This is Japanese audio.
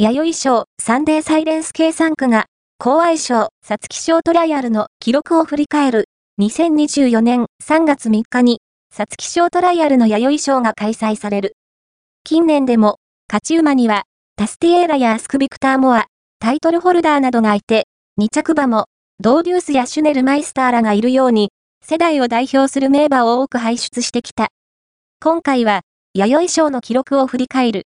弥生賞サンデーサイレンス計算区が、高愛賞サツキ賞トライアルの記録を振り返る、2024年3月3日に、サツキ賞トライアルの弥生賞が開催される。近年でも、勝ち馬には、タスティエーラやアスクビクターモア、タイトルホルダーなどがいて、2着馬も、ドーデュースやシュネルマイスターらがいるように、世代を代表する名馬を多く輩出してきた。今回は、弥生賞の記録を振り返る、